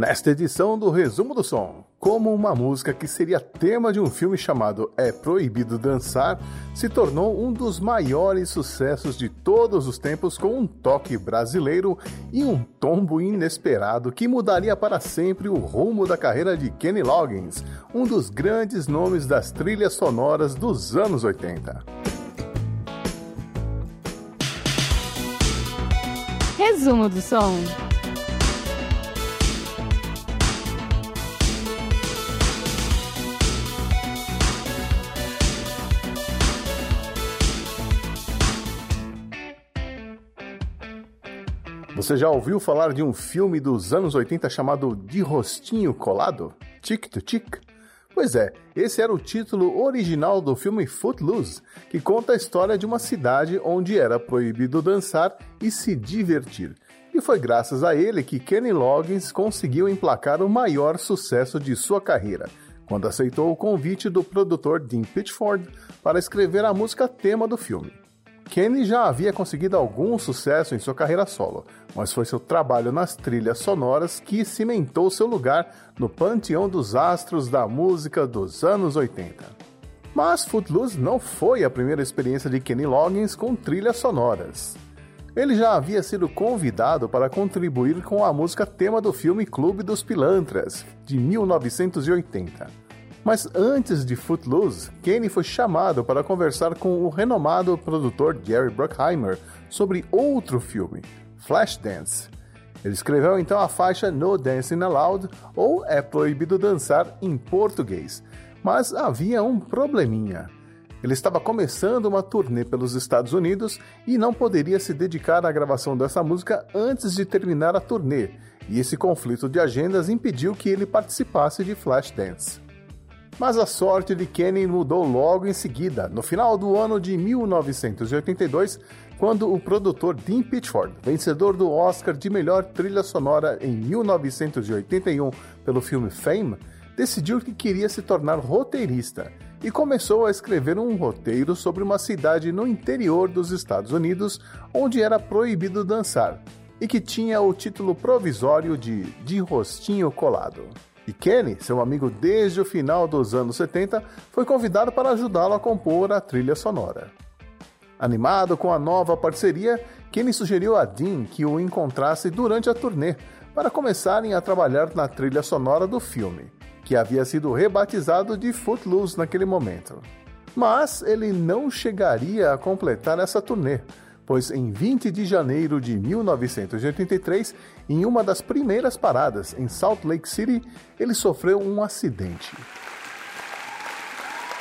Nesta edição do Resumo do Som, como uma música que seria tema de um filme chamado É Proibido Dançar se tornou um dos maiores sucessos de todos os tempos com um toque brasileiro e um tombo inesperado que mudaria para sempre o rumo da carreira de Kenny Loggins, um dos grandes nomes das trilhas sonoras dos anos 80. Resumo do som. Você já ouviu falar de um filme dos anos 80 chamado De Rostinho Colado? Tic to Tic? Pois é, esse era o título original do filme Footloose, que conta a história de uma cidade onde era proibido dançar e se divertir. E foi graças a ele que Kenny Loggins conseguiu emplacar o maior sucesso de sua carreira, quando aceitou o convite do produtor Dean Pitchford para escrever a música tema do filme. Kenny já havia conseguido algum sucesso em sua carreira solo, mas foi seu trabalho nas trilhas sonoras que cimentou seu lugar no panteão dos astros da música dos anos 80. Mas Footloose não foi a primeira experiência de Kenny Loggins com trilhas sonoras. Ele já havia sido convidado para contribuir com a música tema do filme Clube dos Pilantras, de 1980. Mas antes de Footloose, Kenny foi chamado para conversar com o renomado produtor Jerry Bruckheimer sobre outro filme, Flashdance. Ele escreveu então a faixa No Dancing Allowed, ou É Proibido Dançar em português. Mas havia um probleminha. Ele estava começando uma turnê pelos Estados Unidos e não poderia se dedicar à gravação dessa música antes de terminar a turnê, e esse conflito de agendas impediu que ele participasse de Flashdance. Mas a sorte de Kenny mudou logo em seguida, no final do ano de 1982, quando o produtor Dean Pitchford, vencedor do Oscar de melhor trilha sonora em 1981 pelo filme Fame, decidiu que queria se tornar roteirista e começou a escrever um roteiro sobre uma cidade no interior dos Estados Unidos onde era proibido dançar e que tinha o título provisório de De Rostinho Colado. E Kenny, seu amigo desde o final dos anos 70, foi convidado para ajudá-lo a compor a trilha sonora. Animado com a nova parceria, Kenny sugeriu a Dean que o encontrasse durante a turnê para começarem a trabalhar na trilha sonora do filme, que havia sido rebatizado de Footloose naquele momento. Mas ele não chegaria a completar essa turnê, pois em 20 de janeiro de 1983, em uma das primeiras paradas em Salt Lake City, ele sofreu um acidente.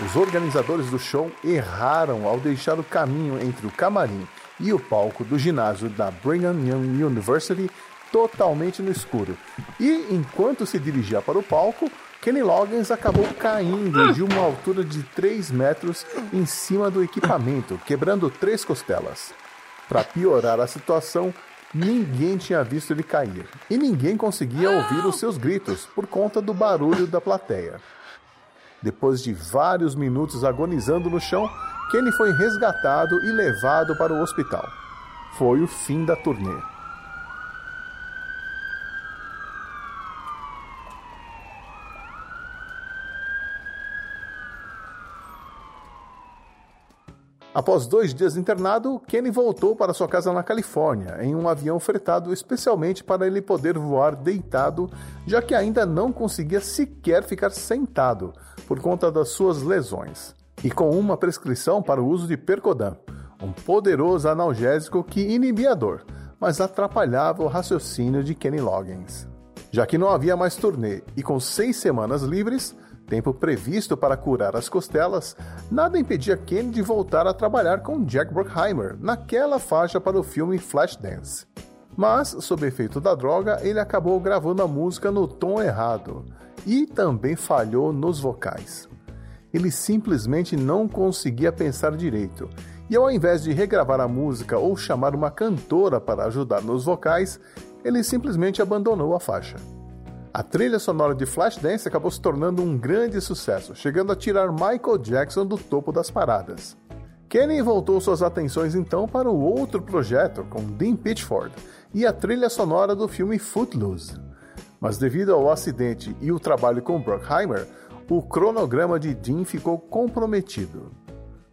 Os organizadores do show erraram ao deixar o caminho entre o camarim e o palco do ginásio da Brigham Young University totalmente no escuro. E enquanto se dirigia para o palco, Kenny Loggins acabou caindo de uma altura de 3 metros em cima do equipamento, quebrando três costelas. Para piorar a situação, ninguém tinha visto ele cair e ninguém conseguia ouvir os seus gritos por conta do barulho da plateia. Depois de vários minutos agonizando no chão, Kenny foi resgatado e levado para o hospital. Foi o fim da turnê. Após dois dias internado, Kenny voltou para sua casa na Califórnia, em um avião fretado especialmente para ele poder voar deitado, já que ainda não conseguia sequer ficar sentado por conta das suas lesões. E com uma prescrição para o uso de Percodan, um poderoso analgésico que inibia a dor, mas atrapalhava o raciocínio de Kenny Loggins. Já que não havia mais turnê e com seis semanas livres, tempo previsto para curar as costelas, nada impedia Kenny de voltar a trabalhar com Jack Bruckheimer naquela faixa para o filme Flashdance. Mas, sob efeito da droga, ele acabou gravando a música no tom errado e também falhou nos vocais. Ele simplesmente não conseguia pensar direito, e ao invés de regravar a música ou chamar uma cantora para ajudar nos vocais, ele simplesmente abandonou a faixa. A trilha sonora de Flashdance acabou se tornando um grande sucesso, chegando a tirar Michael Jackson do topo das paradas. Kenny voltou suas atenções então para o outro projeto com Dean Pitchford e a trilha sonora do filme Footloose. Mas devido ao acidente e o trabalho com Bruckheimer, o cronograma de Dean ficou comprometido.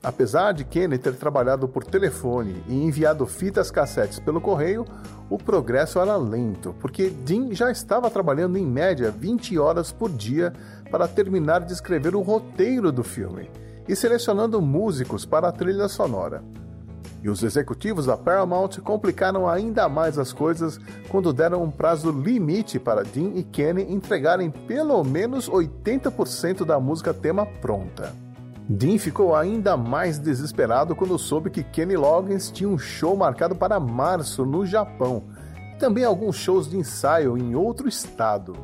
Apesar de Kenny ter trabalhado por telefone e enviado fitas cassetes pelo correio, o progresso era lento, porque Dean já estava trabalhando em média 20 horas por dia para terminar de escrever o roteiro do filme e selecionando músicos para a trilha sonora. E os executivos da Paramount complicaram ainda mais as coisas quando deram um prazo limite para Dean e Kenny entregarem pelo menos 80% da música tema pronta. Dean ficou ainda mais desesperado quando soube que Kenny Loggins tinha um show marcado para março no Japão e também alguns shows de ensaio em outro estado.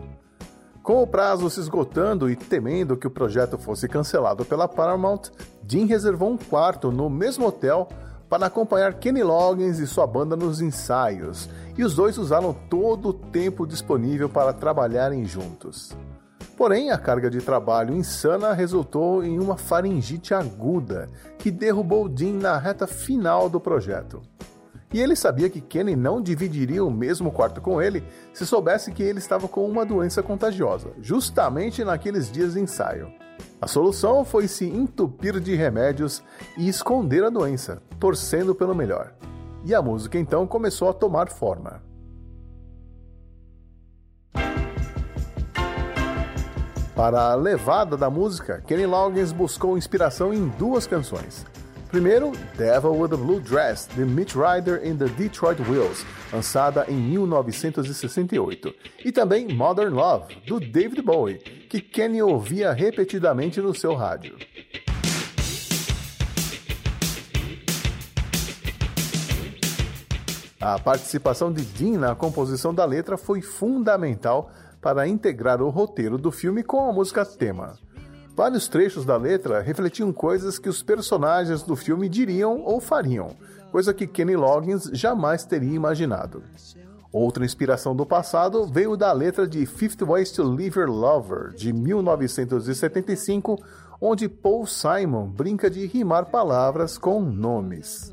Com o prazo se esgotando e temendo que o projeto fosse cancelado pela Paramount, Dean reservou um quarto no mesmo hotel para acompanhar Kenny Loggins e sua banda nos ensaios, e os dois usaram todo o tempo disponível para trabalharem juntos. Porém, a carga de trabalho insana resultou em uma faringite aguda que derrubou Dean na reta final do projeto. E ele sabia que Kenny não dividiria o mesmo quarto com ele se soubesse que ele estava com uma doença contagiosa, justamente naqueles dias de ensaio. A solução foi se entupir de remédios e esconder a doença, torcendo pelo melhor. E a música então começou a tomar forma. Para a levada da música, Kenny Loggins buscou inspiração em duas canções. Primeiro, Devil with a Blue Dress, de Mitch Ryder and the Detroit Wheels, lançada em 1968. E também Modern Love, do David Bowie, que Kenny ouvia repetidamente no seu rádio. A participação de Dean na composição da letra foi fundamental para integrar o roteiro do filme com a música tema. Vários trechos da letra refletiam coisas que os personagens do filme diriam ou fariam, coisa que Kenny Loggins jamais teria imaginado. Outra inspiração do passado veio da letra de Fifty Ways to Leave Your Lover, de 1975, onde Paul Simon brinca de rimar palavras com nomes.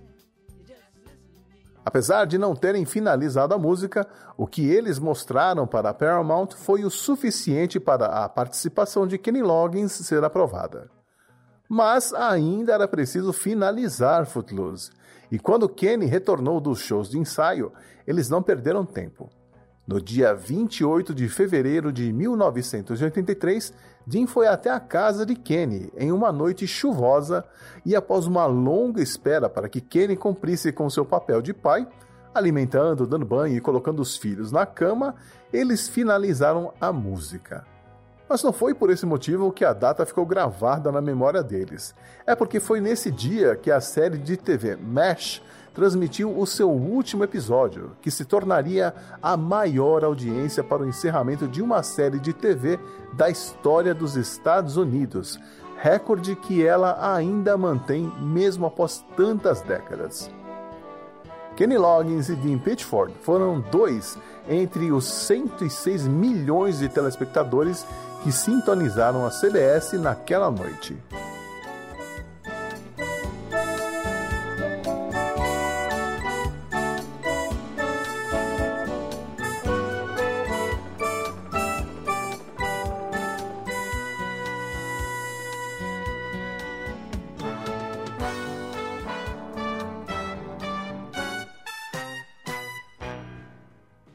Apesar de não terem finalizado a música, o que eles mostraram para a Paramount foi o suficiente para a participação de Kenny Loggins ser aprovada. Mas ainda era preciso finalizar Footloose, e quando Kenny retornou dos shows de ensaio, eles não perderam tempo. No dia 28 de fevereiro de 1983, Jim foi até a casa de Kenny em uma noite chuvosa e, após uma longa espera para que Kenny cumprisse com seu papel de pai, alimentando, dando banho e colocando os filhos na cama, eles finalizaram a música. Mas não foi por esse motivo que a data ficou gravada na memória deles. É porque foi nesse dia que a série de TV MASH transmitiu o seu último episódio, que se tornaria a maior audiência para o encerramento de uma série de TV da história dos Estados Unidos, recorde que ela ainda mantém mesmo após tantas décadas. Kenny Loggins e Dean Pitchford foram dois entre os 106 milhões de telespectadores que sintonizaram a CBS naquela noite.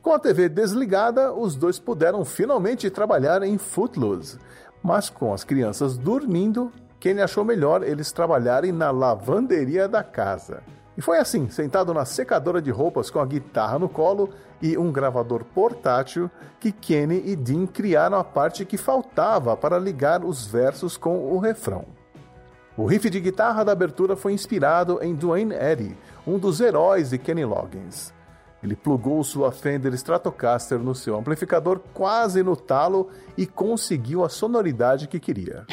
Com a TV desligada, os dois puderam finalmente trabalhar em Footloose. Mas com as crianças dormindo, Kenny achou melhor eles trabalharem na lavanderia da casa. E foi assim, sentado na secadora de roupas com a guitarra no colo e um gravador portátil, que Kenny e Dean criaram a parte que faltava para ligar os versos com o refrão. O riff de guitarra da abertura foi inspirado em Duane Eddy, um dos heróis de Kenny Loggins. Ele plugou sua Fender Stratocaster no seu amplificador quase no talo e conseguiu a sonoridade que queria.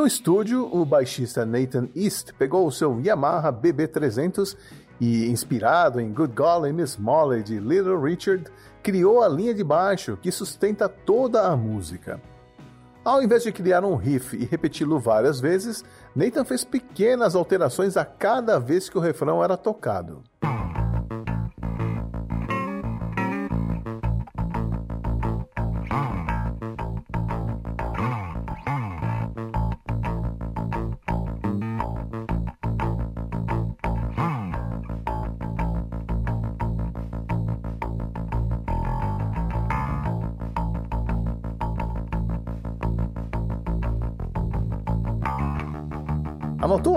No estúdio, o baixista Nathan East pegou o seu Yamaha BB300 e, inspirado em Good Golly Miss Molly de Little Richard, criou a linha de baixo que sustenta toda a música. Ao invés de criar um riff e repeti-lo várias vezes, Nathan fez pequenas alterações a cada vez que o refrão era tocado.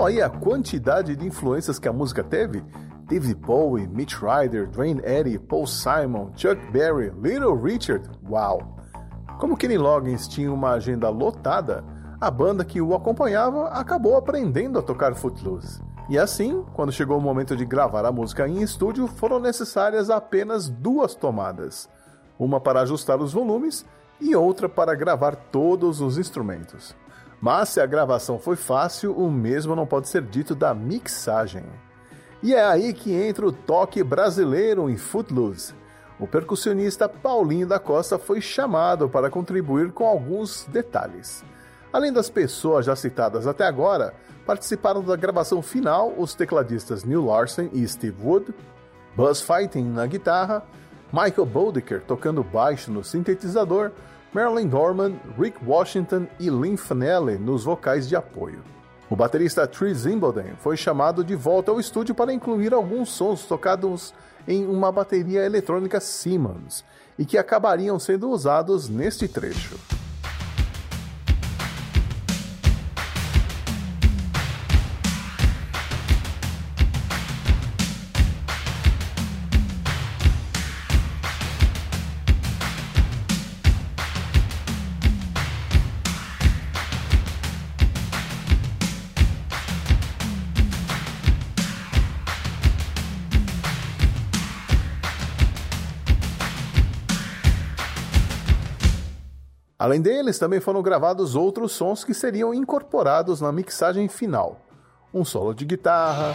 Anotou aí a quantidade de influências que a música teve? David Bowie, Mitch Ryder, Dwayne Eddy, Paul Simon, Chuck Berry, Little Richard. Uau! Como Kenny Loggins tinha uma agenda lotada, a banda que o acompanhava acabou aprendendo a tocar Footloose. E assim, quando chegou o momento de gravar a música em estúdio, foram necessárias apenas duas tomadas: uma para ajustar os volumes e outra para gravar todos os instrumentos. Mas se a gravação foi fácil, o mesmo não pode ser dito da mixagem. E é aí que entra o toque brasileiro em Footloose. O percussionista Paulinho da Costa foi chamado para contribuir com alguns detalhes. Além das pessoas já citadas até agora, participaram da gravação final os tecladistas Neil Larsen e Steve Wood, Buzz Fighting na guitarra, Michael Bodeker tocando baixo no sintetizador, Marilyn Dorman, Rick Washington e Lynn Fanelli nos vocais de apoio. O baterista Tree Zimbelden foi chamado de volta ao estúdio para incluir alguns sons tocados em uma bateria eletrônica Simmons e que acabariam sendo usados neste trecho. Além deles, também foram gravados outros sons que seriam incorporados na mixagem final. Um solo de guitarra,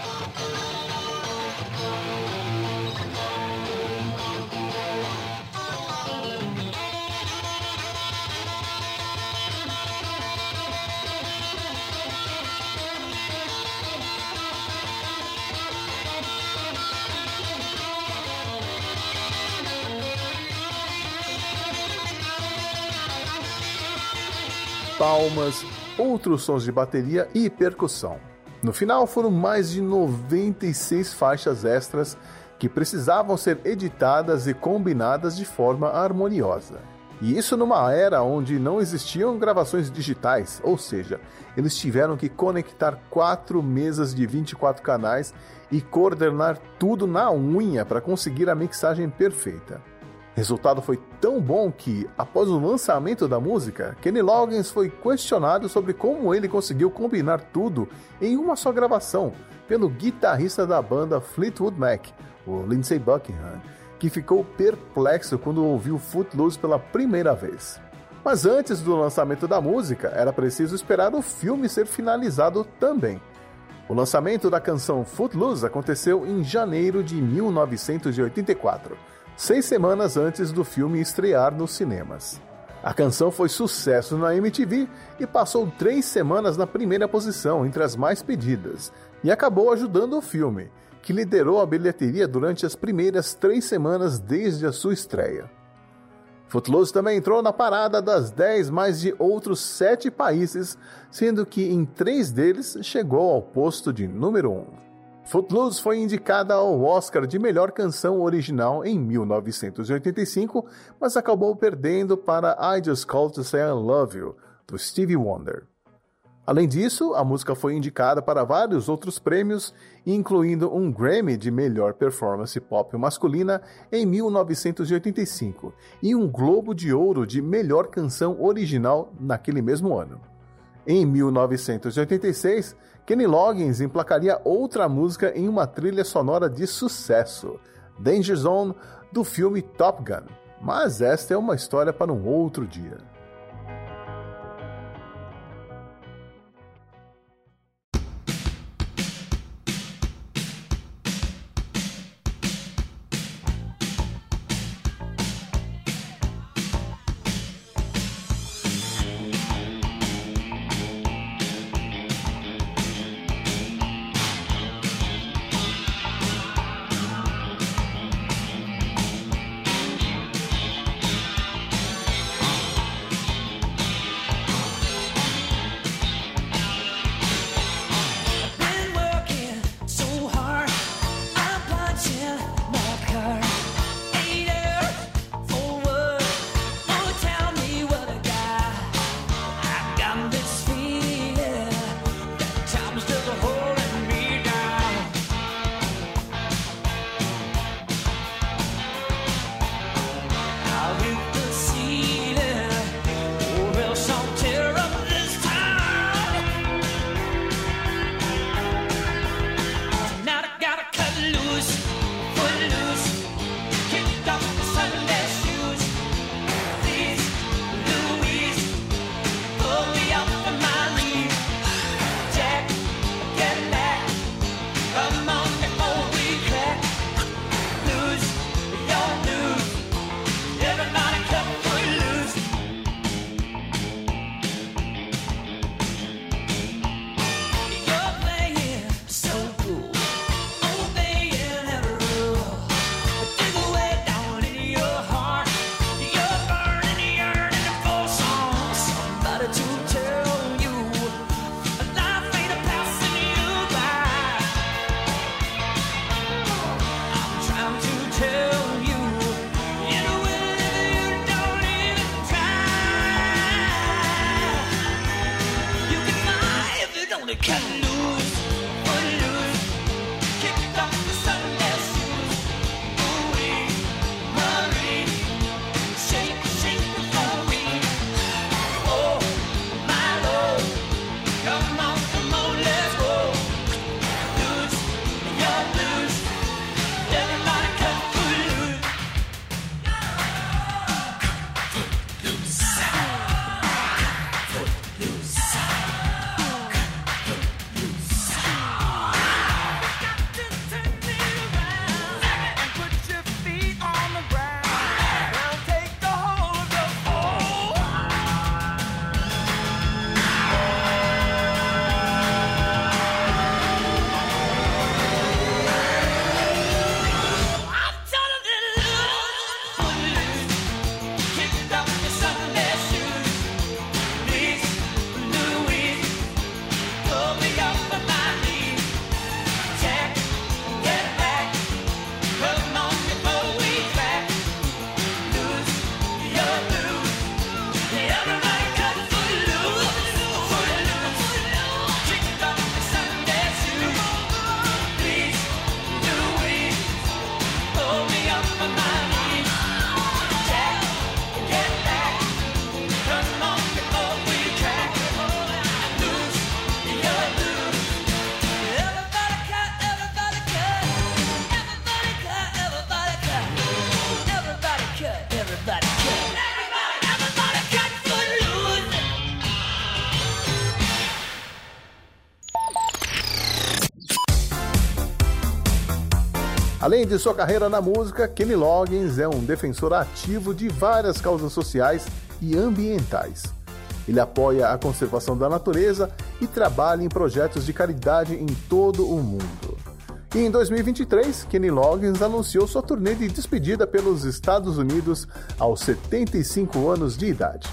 palmas, outros sons de bateria e percussão. No final foram mais de 96 faixas extras que precisavam ser editadas e combinadas de forma harmoniosa. E isso numa era onde não existiam gravações digitais, ou seja, eles tiveram que conectar quatro mesas de 24 canais e coordenar tudo na unha para conseguir a mixagem perfeita. Resultado foi tão bom que, após o lançamento da música, Kenny Loggins foi questionado sobre como ele conseguiu combinar tudo em uma só gravação pelo guitarrista da banda Fleetwood Mac, o Lindsey Buckingham, que ficou perplexo quando ouviu Footloose pela primeira vez. Mas antes do lançamento da música, era preciso esperar o filme ser finalizado também. O lançamento da canção Footloose aconteceu em janeiro de 1984 seis semanas antes do filme estrear nos cinemas. A canção foi sucesso na MTV e passou três semanas na primeira posição entre as mais pedidas, e acabou ajudando o filme, que liderou a bilheteria durante as primeiras três semanas desde a sua estreia. Footloose também entrou na parada das 10 mais de outros sete países, sendo que em três deles chegou ao posto de número 1. Um. Footloose foi indicada ao Oscar de melhor canção original em 1985, mas acabou perdendo para I Just Called to Say I Love You, do Stevie Wonder. Além disso, a música foi indicada para vários outros prêmios, incluindo um Grammy de melhor performance pop masculina em 1985 e um Globo de Ouro de melhor canção original naquele mesmo ano. Em 1986, Kenny Loggins emplacaria outra música em uma trilha sonora de sucesso, Danger Zone, do filme Top Gun. Mas esta é uma história para um outro dia. Além de sua carreira na música, Kenny Loggins é um defensor ativo de várias causas sociais e ambientais. Ele apoia a conservação da natureza e trabalha em projetos de caridade em todo o mundo. E em 2023, Kenny Loggins anunciou sua turnê de despedida pelos Estados Unidos aos 75 anos de idade.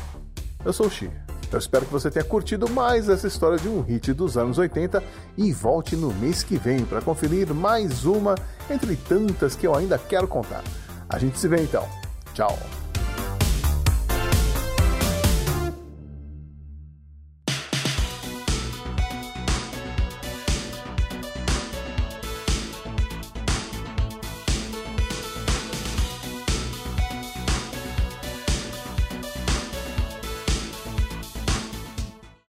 Eu sou o Xi. Eu espero que você tenha curtido mais essa história de um hit dos anos 80 e volte no mês que vem para conferir mais uma entre tantas que eu ainda quero contar. A gente se vê então. Tchau!